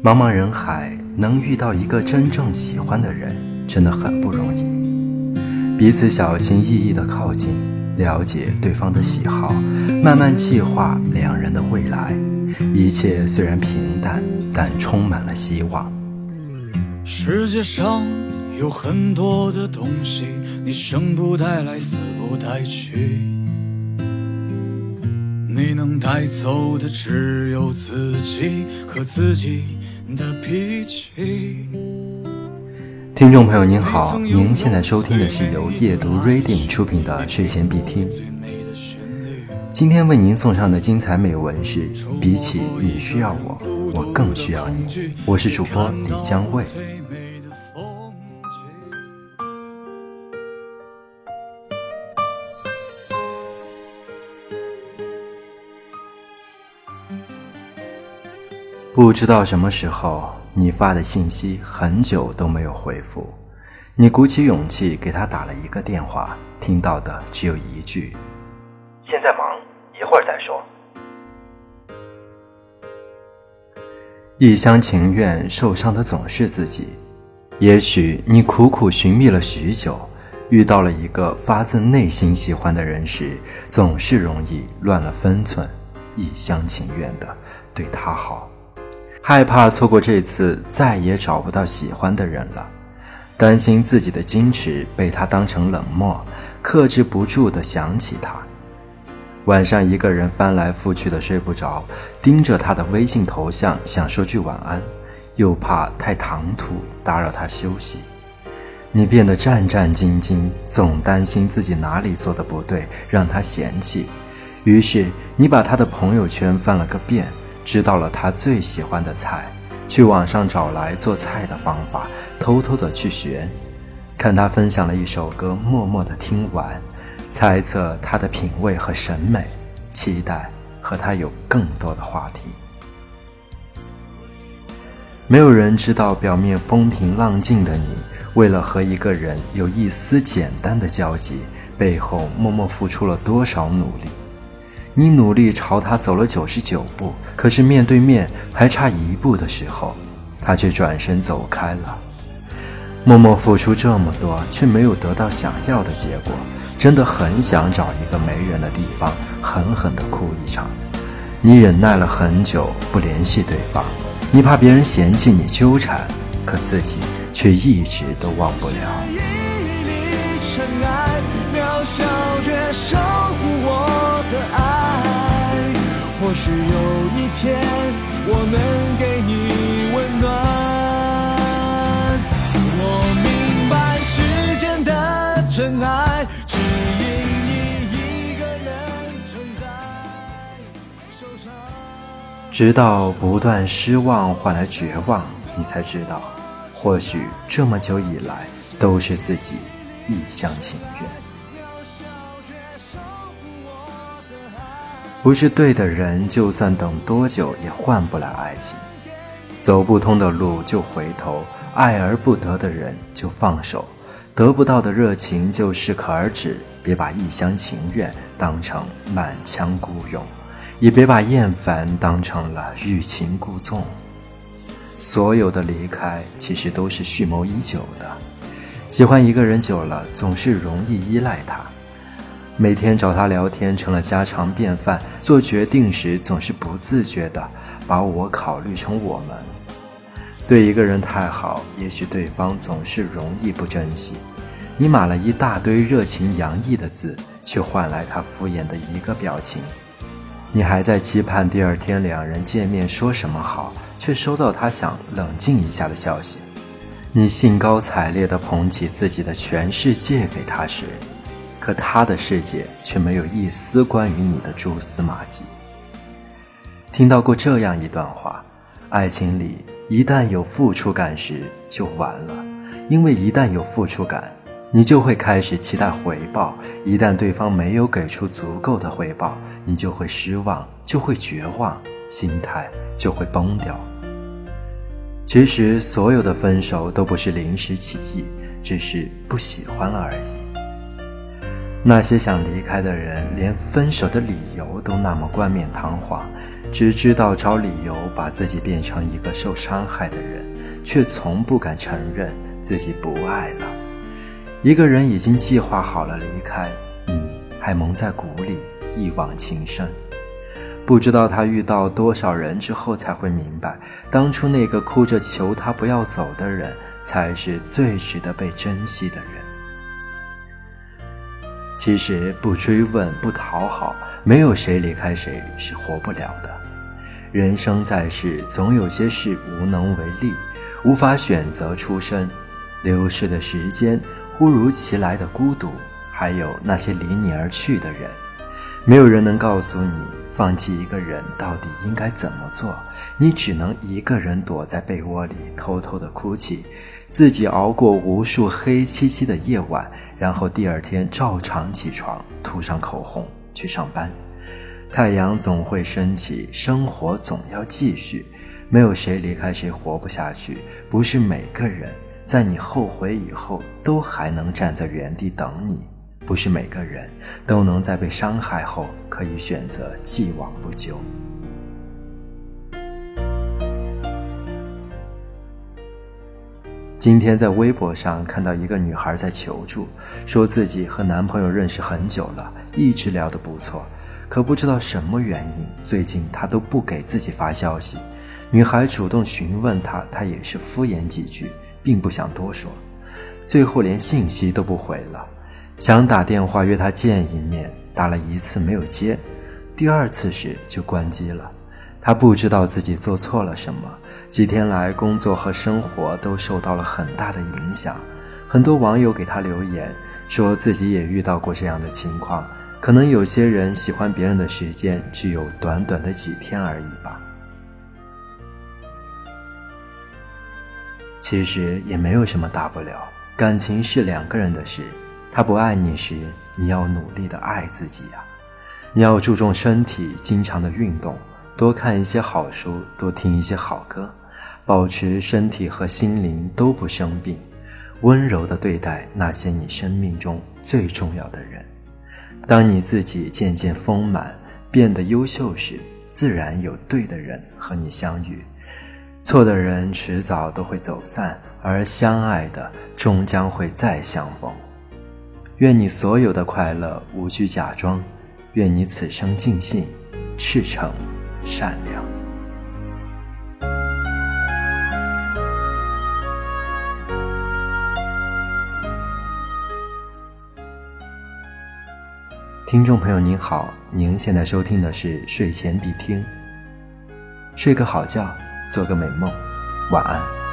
茫茫人海，能遇到一个真正喜欢的人，真的很不容易。彼此小心翼翼地靠近，了解对方的喜好，慢慢计划两人的未来。一切虽然平淡，但充满了希望。世界上有很多的东西，你生不带来，死不带去。你能带走的只有自己和自己。的脾气。听众朋友您好，您现在收听的是由夜读 Reading 出品的睡前必听。今天为您送上的精彩美文是：比起你需要我，我更需要你。我是主播李江卫。不知道什么时候，你发的信息很久都没有回复，你鼓起勇气给他打了一个电话，听到的只有一句：“现在忙，一会儿再说。”一厢情愿受伤的总是自己。也许你苦苦寻觅了许久，遇到了一个发自内心喜欢的人时，总是容易乱了分寸，一厢情愿的对他好。害怕错过这次，再也找不到喜欢的人了；担心自己的矜持被他当成冷漠，克制不住的想起他。晚上一个人翻来覆去的睡不着，盯着他的微信头像，想说句晚安，又怕太唐突打扰他休息。你变得战战兢兢，总担心自己哪里做的不对，让他嫌弃。于是你把他的朋友圈翻了个遍。知道了他最喜欢的菜，去网上找来做菜的方法，偷偷的去学。看他分享了一首歌，默默的听完，猜测他的品味和审美，期待和他有更多的话题。没有人知道表面风平浪静的你，为了和一个人有一丝简单的交集，背后默默付出了多少努力。你努力朝他走了九十九步，可是面对面还差一步的时候，他却转身走开了。默默付出这么多，却没有得到想要的结果，真的很想找一个没人的地方，狠狠地哭一场。你忍耐了很久不联系对方，你怕别人嫌弃你纠缠，可自己却一直都忘不了。许有一天我能给你温暖。我明白世间的真爱只因你一个人存在。直到不断失望换来绝望，你才知道，或许这么久以来都是自己一厢情愿。不是对的人，就算等多久也换不来爱情。走不通的路就回头，爱而不得的人就放手，得不到的热情就适可而止。别把一厢情愿当成满腔孤勇，也别把厌烦当成了欲擒故纵。所有的离开，其实都是蓄谋已久的。喜欢一个人久了，总是容易依赖他。每天找他聊天成了家常便饭，做决定时总是不自觉地把我考虑成我们。对一个人太好，也许对方总是容易不珍惜。你码了一大堆热情洋溢的字，却换来他敷衍的一个表情。你还在期盼第二天两人见面说什么好，却收到他想冷静一下的消息。你兴高采烈地捧起自己的全世界给他时。可他的世界却没有一丝关于你的蛛丝马迹。听到过这样一段话：爱情里一旦有付出感时就完了，因为一旦有付出感，你就会开始期待回报；一旦对方没有给出足够的回报，你就会失望，就会绝望，心态就会崩掉。其实，所有的分手都不是临时起意，只是不喜欢了而已。那些想离开的人，连分手的理由都那么冠冕堂皇，只知道找理由把自己变成一个受伤害的人，却从不敢承认自己不爱了。一个人已经计划好了离开，你还蒙在鼓里一往情深。不知道他遇到多少人之后才会明白，当初那个哭着求他不要走的人，才是最值得被珍惜的人。其实不追问、不讨好，没有谁离开谁是活不了的。人生在世，总有些事无能为力，无法选择出生。流逝的时间，忽如其来的孤独，还有那些离你而去的人。没有人能告诉你，放弃一个人到底应该怎么做。你只能一个人躲在被窝里偷偷的哭泣，自己熬过无数黑漆漆的夜晚，然后第二天照常起床，涂上口红去上班。太阳总会升起，生活总要继续。没有谁离开谁活不下去，不是每个人在你后悔以后都还能站在原地等你。不是每个人都能在被伤害后可以选择既往不咎。今天在微博上看到一个女孩在求助，说自己和男朋友认识很久了，一直聊得不错，可不知道什么原因，最近他都不给自己发消息。女孩主动询问他，他也是敷衍几句，并不想多说，最后连信息都不回了。想打电话约他见一面，打了一次没有接，第二次时就关机了。他不知道自己做错了什么，几天来工作和生活都受到了很大的影响。很多网友给他留言，说自己也遇到过这样的情况。可能有些人喜欢别人的时间只有短短的几天而已吧。其实也没有什么大不了，感情是两个人的事。他不爱你时，你要努力的爱自己呀！你要注重身体，经常的运动，多看一些好书，多听一些好歌，保持身体和心灵都不生病，温柔的对待那些你生命中最重要的人。当你自己渐渐丰满，变得优秀时，自然有对的人和你相遇。错的人迟早都会走散，而相爱的终将会再相逢。愿你所有的快乐无需假装，愿你此生尽兴，赤诚善良。听众朋友您好，您现在收听的是睡前必听，睡个好觉，做个美梦，晚安。